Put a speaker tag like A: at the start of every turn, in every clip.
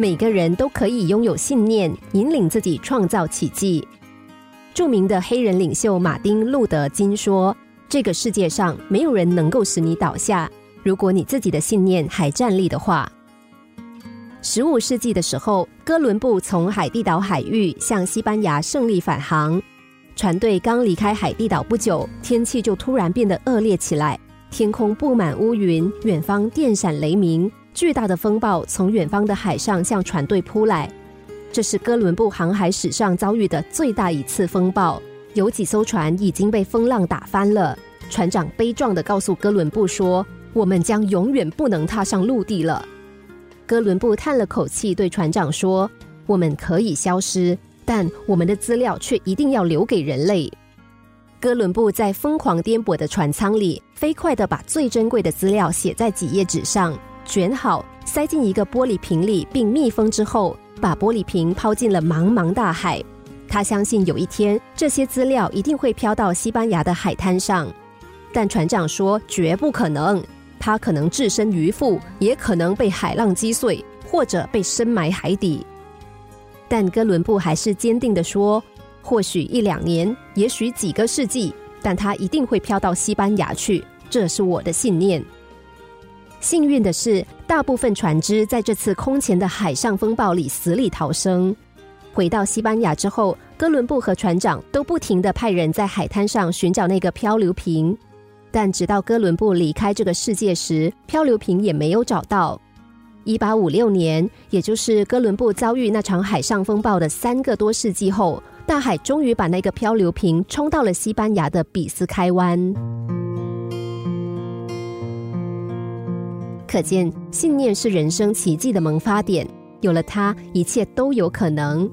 A: 每个人都可以拥有信念，引领自己创造奇迹。著名的黑人领袖马丁·路德·金说：“这个世界上没有人能够使你倒下，如果你自己的信念还站立的话。”十五世纪的时候，哥伦布从海地岛海域向西班牙胜利返航。船队刚离开海地岛不久，天气就突然变得恶劣起来，天空布满乌云，远方电闪雷鸣，巨大的风暴从远方的海上向船队扑来。这是哥伦布航海史上遭遇的最大一次风暴，有几艘船已经被风浪打翻了。船长悲壮地告诉哥伦布说：“我们将永远不能踏上陆地了。”哥伦布叹了口气，对船长说：“我们可以消失，但我们的资料却一定要留给人类。”哥伦布在疯狂颠簸的船舱里，飞快地把最珍贵的资料写在几页纸上，卷好，塞进一个玻璃瓶里，并密封之后，把玻璃瓶抛进了茫茫大海。他相信有一天，这些资料一定会飘到西班牙的海滩上，但船长说绝不可能。他可能置身鱼腹，也可能被海浪击碎，或者被深埋海底。但哥伦布还是坚定地说：“或许一两年，也许几个世纪，但他一定会飘到西班牙去。这是我的信念。”幸运的是，大部分船只在这次空前的海上风暴里死里逃生。回到西班牙之后，哥伦布和船长都不停地派人在海滩上寻找那个漂流瓶。但直到哥伦布离开这个世界时，漂流瓶也没有找到。一八五六年，也就是哥伦布遭遇那场海上风暴的三个多世纪后，大海终于把那个漂流瓶冲到了西班牙的比斯开湾。可见，信念是人生奇迹的萌发点，有了它，一切都有可能。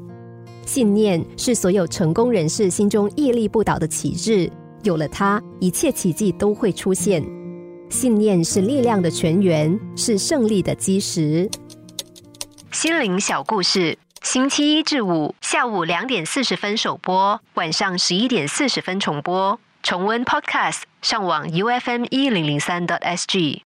A: 信念是所有成功人士心中屹立不倒的旗帜。有了它，一切奇迹都会出现。信念是力量的泉源，是胜利的基石。心灵小故事，星期一至五下午两点四十分首播，晚上十一点四十分重播。重温 Podcast，上网 U F M 一零零三 t S G。